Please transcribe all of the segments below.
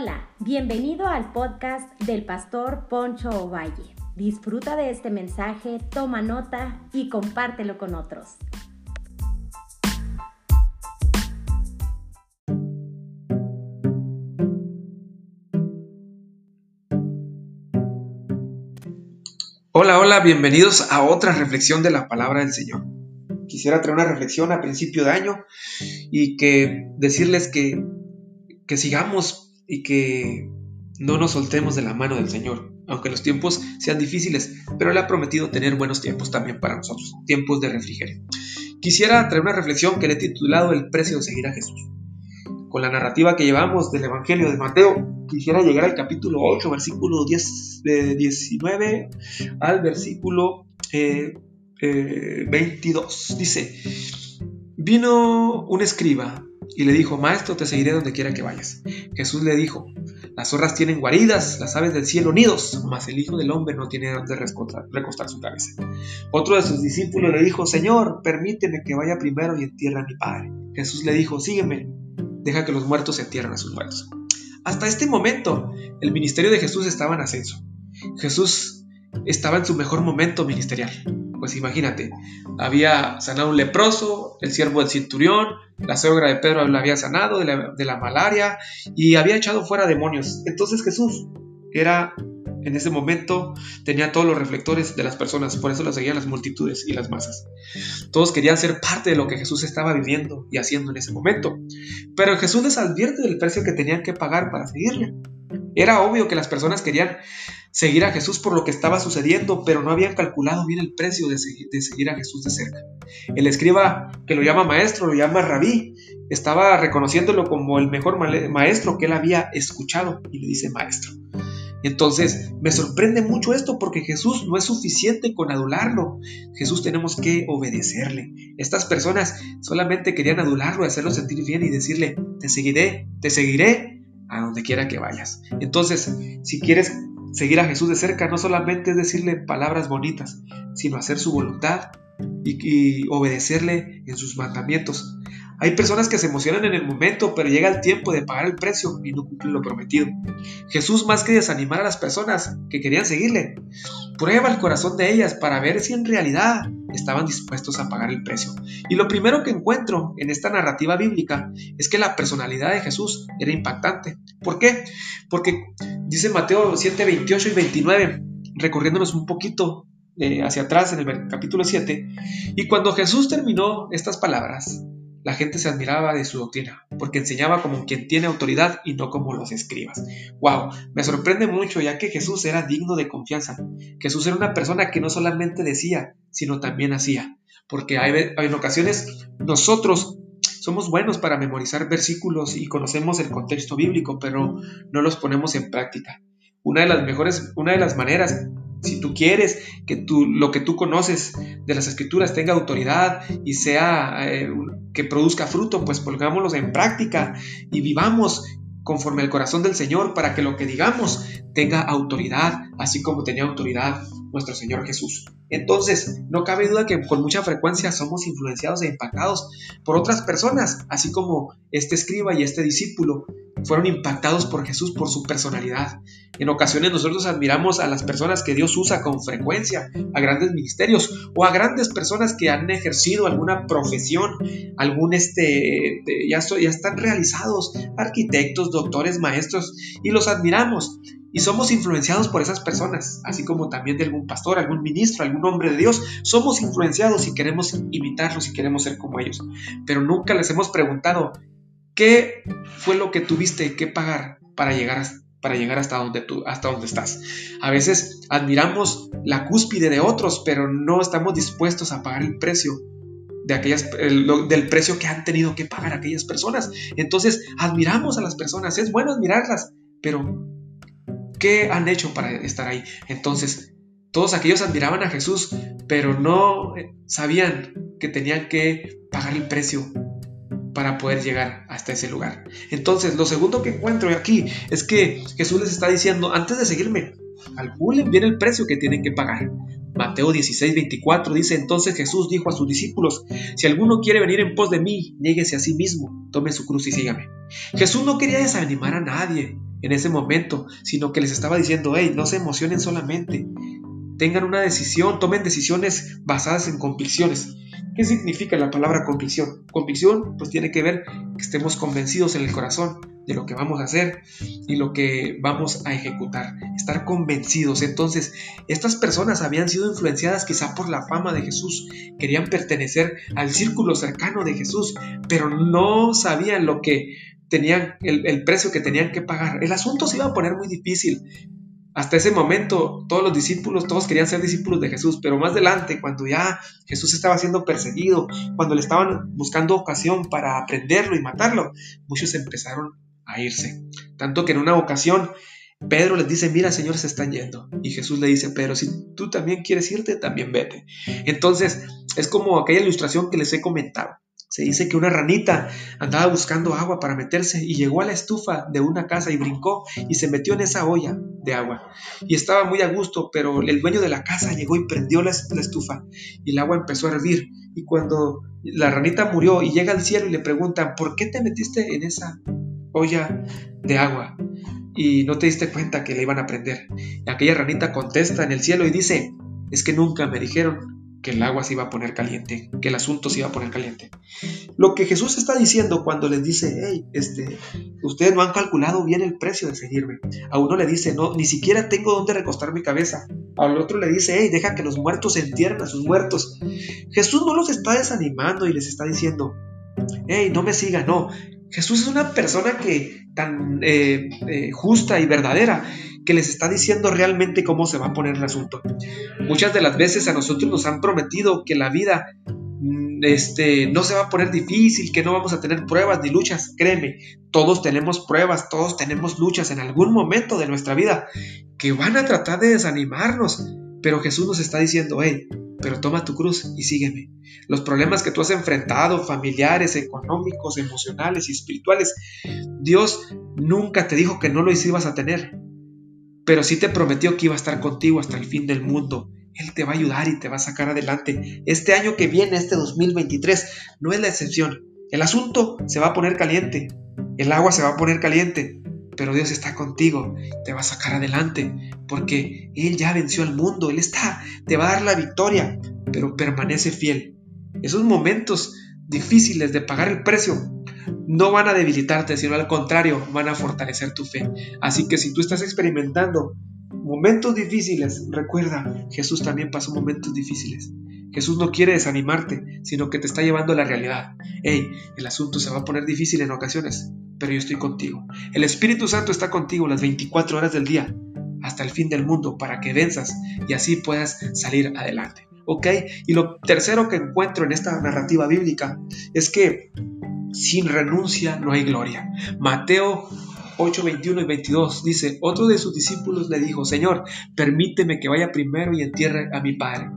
Hola, bienvenido al podcast del pastor Poncho Ovalle. Disfruta de este mensaje, toma nota y compártelo con otros. Hola, hola, bienvenidos a otra reflexión de la palabra del Señor. Quisiera traer una reflexión a principio de año y que decirles que, que sigamos y que no nos soltemos de la mano del Señor, aunque los tiempos sean difíciles, pero Él ha prometido tener buenos tiempos también para nosotros, tiempos de refrigerio. Quisiera traer una reflexión que le he titulado El precio de seguir a Jesús. Con la narrativa que llevamos del Evangelio de Mateo, quisiera llegar al capítulo 8, versículo 10, 19 al versículo 22. Eh, eh, Dice, vino un escriba y le dijo, Maestro, te seguiré donde quiera que vayas. Jesús le dijo, las zorras tienen guaridas, las aves del cielo nidos, mas el Hijo del Hombre no tiene donde recostar, su cabeza. Otro de sus discípulos le dijo, Señor, permíteme que vaya primero y entierre a mi Padre. Jesús le dijo, sígueme, deja que los muertos se entierren a sus muertos. Hasta este momento, el ministerio de Jesús estaba en ascenso. Jesús estaba en su mejor momento ministerial. Pues imagínate, había sanado un leproso, el siervo del cinturión, la suegra de Pedro lo había sanado de la, de la malaria y había echado fuera demonios. Entonces Jesús era en ese momento tenía todos los reflectores de las personas, por eso lo seguían las multitudes y las masas. Todos querían ser parte de lo que Jesús estaba viviendo y haciendo en ese momento. Pero Jesús les advierte del precio que tenían que pagar para seguirle. Era obvio que las personas querían seguir a Jesús por lo que estaba sucediendo, pero no habían calculado bien el precio de seguir, a Jesús de cerca. El escriba que lo llama maestro, lo llama rabí, estaba reconociéndolo como el mejor maestro que él había escuchado y le dice maestro. Entonces, me sorprende mucho esto porque Jesús no es suficiente con adularlo. Jesús tenemos que obedecerle. Estas personas solamente querían adularlo, hacerlo sentir bien y decirle, te seguiré, te seguiré a donde quiera que vayas. Entonces, si quieres seguir a Jesús de cerca, no solamente es decirle palabras bonitas, sino hacer su voluntad y, obedecerle en sus mandamientos. Hay personas que se emocionan en el momento, pero llega el tiempo de pagar el precio y no cumplen lo prometido. Jesús, más que desanimar a las personas que querían seguirle, prueba el corazón de ellas para ver si en realidad estaban dispuestos a pagar el precio. Y lo primero que encuentro en esta narrativa bíblica es que la personalidad de Jesús era impactante. ¿Por qué? Porque dice Mateo 7, 28 y 29, recorriéndonos un poquito eh, hacia atrás en el capítulo 7, y cuando Jesús terminó estas palabras, la gente se admiraba de su doctrina, porque enseñaba como quien tiene autoridad y no como los escribas. ¡Wow! Me sorprende mucho ya que Jesús era digno de confianza. Jesús era una persona que no solamente decía, sino también hacía. Porque hay, en ocasiones nosotros somos buenos para memorizar versículos y conocemos el contexto bíblico, pero no los ponemos en práctica. Una de las mejores, una de las maneras si tú quieres que tú, lo que tú conoces de las escrituras tenga autoridad y sea eh, que produzca fruto, pues pongámoslos en práctica y vivamos conforme al corazón del Señor para que lo que digamos tenga autoridad, así como tenía autoridad nuestro Señor Jesús. Entonces, no cabe duda que con mucha frecuencia somos influenciados e impactados por otras personas, así como este escriba y este discípulo fueron impactados por Jesús por su personalidad. En ocasiones nosotros admiramos a las personas que Dios usa con frecuencia, a grandes ministerios o a grandes personas que han ejercido alguna profesión, algún este, ya, ya están realizados, arquitectos, doctores, maestros, y los admiramos. Y somos influenciados por esas personas, así como también de algún pastor, algún ministro, algún hombre de Dios. Somos influenciados y queremos imitarlos y queremos ser como ellos. Pero nunca les hemos preguntado, ¿qué fue lo que tuviste que pagar para llegar, para llegar hasta, donde tú, hasta donde estás? A veces admiramos la cúspide de otros, pero no estamos dispuestos a pagar el precio de aquellas, del precio que han tenido que pagar aquellas personas. Entonces, admiramos a las personas, es bueno admirarlas, pero ¿Qué han hecho para estar ahí? Entonces, todos aquellos admiraban a Jesús, pero no eh, sabían que tenían que pagar el precio para poder llegar hasta ese lugar. Entonces, lo segundo que encuentro aquí es que Jesús les está diciendo, antes de seguirme, calculen bien el precio que tienen que pagar. Mateo 16, 24 dice, entonces Jesús dijo a sus discípulos, si alguno quiere venir en pos de mí, niéguese a sí mismo, tome su cruz y sígame. Jesús no quería desanimar a nadie, en ese momento, sino que les estaba diciendo, hey, no se emocionen solamente, tengan una decisión, tomen decisiones basadas en convicciones. ¿Qué significa la palabra convicción? Convicción pues tiene que ver que estemos convencidos en el corazón de lo que vamos a hacer y lo que vamos a ejecutar. Estar convencidos. Entonces, estas personas habían sido influenciadas quizá por la fama de Jesús. Querían pertenecer al círculo cercano de Jesús, pero no sabían lo que tenían, el, el precio que tenían que pagar. El asunto se iba a poner muy difícil. Hasta ese momento todos los discípulos, todos querían ser discípulos de Jesús, pero más adelante, cuando ya Jesús estaba siendo perseguido, cuando le estaban buscando ocasión para aprenderlo y matarlo, muchos empezaron a irse. Tanto que en una ocasión Pedro les dice, mira, Señor, se están yendo. Y Jesús le dice, pero si tú también quieres irte, también vete. Entonces, es como aquella ilustración que les he comentado. Se dice que una ranita andaba buscando agua para meterse y llegó a la estufa de una casa y brincó y se metió en esa olla de agua. Y estaba muy a gusto, pero el dueño de la casa llegó y prendió la, estufa y el agua empezó a hervir. Y cuando la ranita murió y llega al cielo y le preguntan, ¿por qué te metiste en esa olla de agua? Y no te diste cuenta que le iban a prender. Y aquella ranita contesta en el cielo y dice, es que nunca me dijeron que el agua se iba a poner caliente, que el asunto se iba a poner caliente. Lo que Jesús está diciendo cuando les dice, hey, este, ustedes no han calculado bien el precio de seguirme. A uno le dice, no, ni siquiera tengo dónde recostar mi cabeza. Al otro le dice, hey, deja que los muertos entierren a sus muertos. Jesús no los está desanimando y les está diciendo, hey, no me sigan, no. Jesús es una persona que tan eh, eh, justa y verdadera que les está diciendo realmente cómo se va a poner el asunto. Muchas de las veces a nosotros nos han prometido que la vida mm, este, no se va a poner difícil, que no vamos a tener pruebas ni luchas. Créeme, todos tenemos pruebas, todos tenemos luchas en algún momento de nuestra vida que van a tratar de desanimarnos. Pero Jesús nos está diciendo, hey, pero toma tu cruz y sígueme. Los problemas que tú has enfrentado, familiares, económicos, emocionales y espirituales, Dios nunca te dijo que no lo ibas a tener pero sí te prometió que iba a estar contigo hasta el fin del mundo. Él te va a ayudar y te va a sacar adelante. Este año que viene, este 2023, no es la excepción. El asunto se va a poner caliente, el agua se va a poner caliente, pero Dios está contigo, te va a sacar adelante, porque Él ya venció al mundo, Él está, te va a dar la victoria, pero permanece fiel. Esos momentos difíciles de pagar el precio no van a debilitarte, sino al contrario, van a fortalecer tu fe. Así que si tú estás experimentando momentos difíciles, recuerda, Jesús también pasó momentos difíciles. Jesús no quiere desanimarte, sino que te está llevando a la realidad. Hey, el asunto se va a poner difícil en ocasiones, pero yo estoy contigo. El Espíritu Santo está contigo las 24 horas del día, hasta el fin del mundo, para que venzas y así puedas salir adelante. ¿Ok? Y lo tercero que encuentro en esta narrativa bíblica es que sin renuncia no hay gloria. Mateo 8, 21 y 22 dice, otro de sus discípulos le dijo, Señor, permíteme que vaya primero y entierre a mi padre.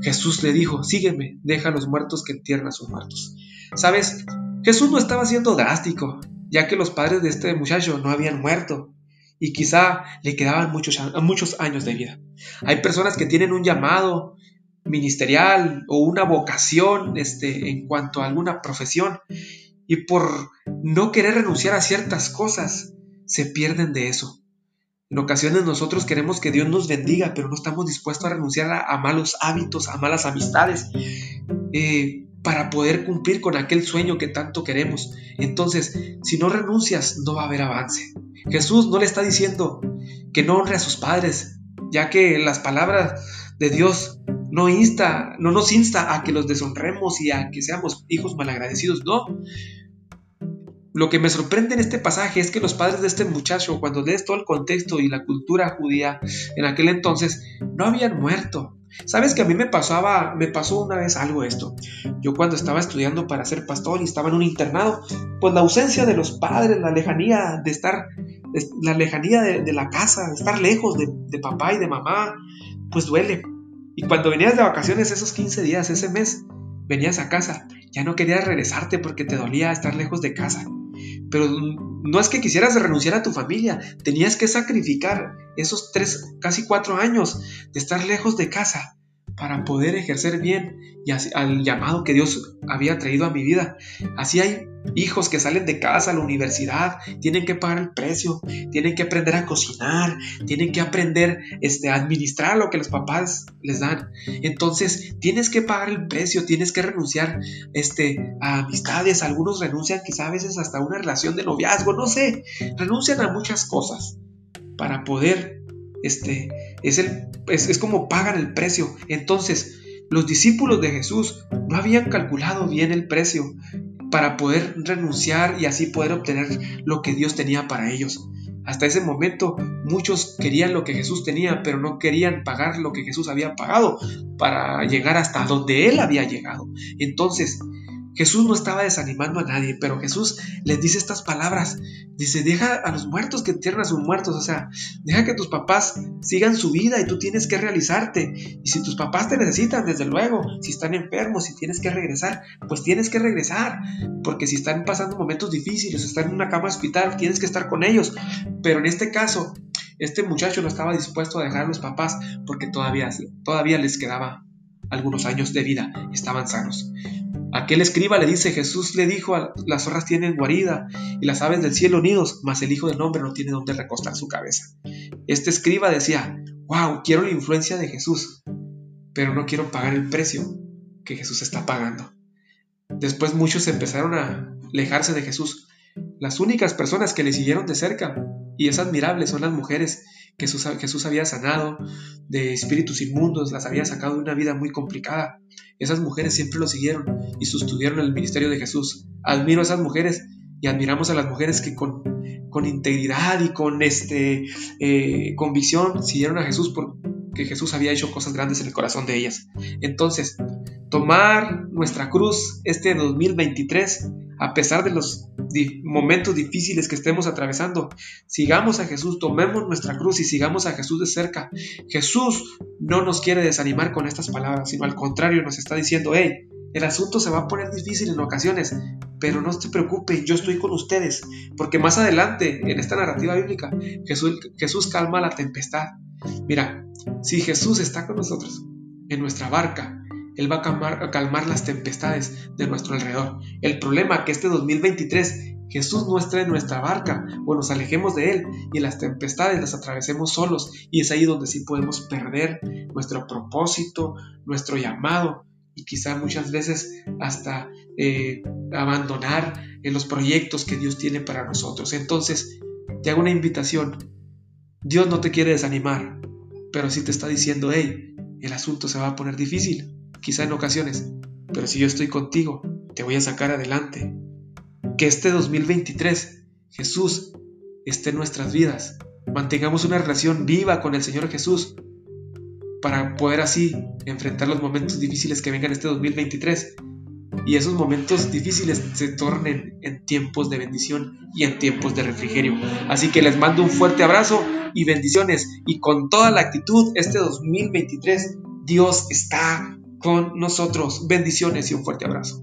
Jesús le dijo, sígueme, deja a los muertos que entierren a sus muertos. ¿Sabes? Jesús no estaba siendo drástico, ya que los padres de este muchacho no habían muerto y quizá le quedaban muchos, muchos años de vida. Hay personas que tienen un llamado ministerial o una vocación este, en cuanto a alguna profesión y por no querer renunciar a ciertas cosas, se pierden de eso. En ocasiones nosotros queremos que Dios nos bendiga, pero no estamos dispuestos a renunciar a, malos hábitos, a malas amistades, eh, para poder cumplir con aquel sueño que tanto queremos. Entonces, si no renuncias, no va a haber avance. Jesús no le está diciendo que no honre a sus padres, ya que las palabras de Dios no insta, no nos insta a que los deshonremos y a que seamos hijos malagradecidos, no. Lo que me sorprende en este pasaje es que los padres de este muchacho, cuando lees todo el contexto y la cultura judía en aquel entonces, no habían muerto. Sabes que a mí me pasaba, me pasó una vez algo esto. Yo cuando estaba estudiando para ser pastor y estaba en un internado, pues la ausencia de los padres, la lejanía de estar, la lejanía de, la casa, de estar lejos de, de papá y de mamá, pues duele. Y cuando venías de vacaciones esos 15 días, ese mes, venías a casa, ya no querías regresarte porque te dolía estar lejos de casa. Pero no es que quisieras renunciar a tu familia, tenías que sacrificar esos tres, casi cuatro años de estar lejos de casa para poder ejercer bien y al llamado que Dios había traído a mi vida. Así hay hijos que salen de casa a la universidad, tienen que pagar el precio, tienen que aprender a cocinar, tienen que aprender este, a administrar lo que los papás les dan. Entonces, tienes que pagar el precio, tienes que renunciar este, a amistades. Algunos renuncian quizá a veces hasta una relación de noviazgo, no sé, renuncian a muchas cosas para poder, este, es, como pagan el precio. Entonces, los discípulos de Jesús no habían calculado bien el precio para poder renunciar y así poder obtener lo que Dios tenía para ellos. Hasta ese momento muchos querían lo que Jesús tenía, pero no querían pagar lo que Jesús había pagado para llegar hasta donde Él había llegado. Entonces, Jesús no estaba desanimando a nadie, pero Jesús les dice estas palabras. Dice, deja a los muertos que entierren a sus muertos, o sea, deja que tus papás sigan su vida y tú tienes que realizarte. Y si tus papás te necesitan, desde luego, si están enfermos, si tienes que regresar, pues tienes que regresar, porque si están pasando momentos difíciles, están en una cama hospital, tienes que estar con ellos. Pero en este caso, este muchacho no estaba dispuesto a dejar a los papás porque todavía, todavía les quedaba algunos años de vida, estaban sanos. Aquel escriba le dice, Jesús le dijo, las zorras tienen guarida y las aves del cielo nidos, mas el Hijo del Hombre no tiene donde recostar su cabeza. Este escriba decía, wow, quiero la influencia de Jesús, pero no quiero pagar el precio que Jesús está pagando. Después muchos empezaron a alejarse de Jesús. Las únicas personas que le siguieron de cerca, y es admirable, son las mujeres que Jesús había sanado de espíritus inmundos, las había sacado de una vida muy complicada. Esas mujeres siempre lo siguieron y sostuvieron el ministerio de Jesús. Admiro a esas mujeres y admiramos a las mujeres que con, con integridad y con este, eh, convicción siguieron a Jesús porque Jesús había hecho cosas grandes en el corazón de ellas. Entonces, tomar nuestra cruz este 2023, a pesar de los momentos difíciles que estemos atravesando, sigamos a Jesús, tomemos nuestra cruz y sigamos a Jesús de cerca. Jesús no nos quiere desanimar con estas palabras, sino al contrario nos está diciendo, hey, el asunto se va a poner difícil en ocasiones, pero no se preocupe, yo estoy con ustedes, porque más adelante en esta narrativa bíblica Jesús calma la tempestad. Mira, si Jesús está con nosotros en nuestra barca, él va a calmar, las tempestades de nuestro alrededor. El problema es que este 2023 Jesús no esté en nuestra barca o nos alejemos de Él y las tempestades las atravesemos solos y es ahí donde sí podemos perder nuestro propósito, nuestro llamado y quizá muchas veces hasta eh, abandonar en los proyectos que Dios tiene para nosotros. Entonces, te hago una invitación. Dios no te quiere desanimar, pero sí te está diciendo, hey, el asunto se va a poner difícil quizá en ocasiones, pero si yo estoy contigo, te voy a sacar adelante. Que este 2023 Jesús esté en nuestras vidas. Mantengamos una relación viva con el Señor Jesús para poder así enfrentar los momentos difíciles que vengan este 2023 y esos momentos difíciles se tornen en tiempos de bendición y en tiempos de refrigerio. Así que les mando un fuerte abrazo y bendiciones y con toda la actitud este 2023 Dios está con nosotros. Bendiciones y un fuerte abrazo.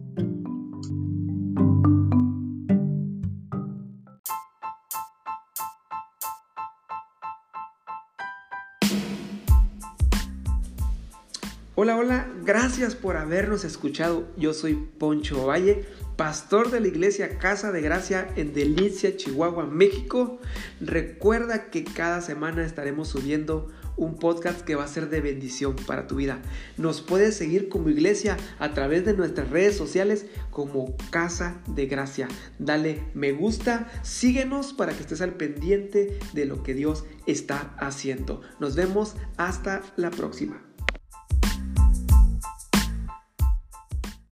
Hola, hola, gracias por habernos escuchado. Yo soy Poncho Valle, pastor de la iglesia Casa de Gracia en Delicia, Chihuahua, México. Recuerda que cada semana estaremos subiendo un podcast que va a ser de bendición para tu vida. Nos puedes seguir como iglesia a través de nuestras redes sociales como Casa de Gracia. Dale me gusta, síguenos para que estés al pendiente de lo que Dios está haciendo. Nos vemos hasta la próxima.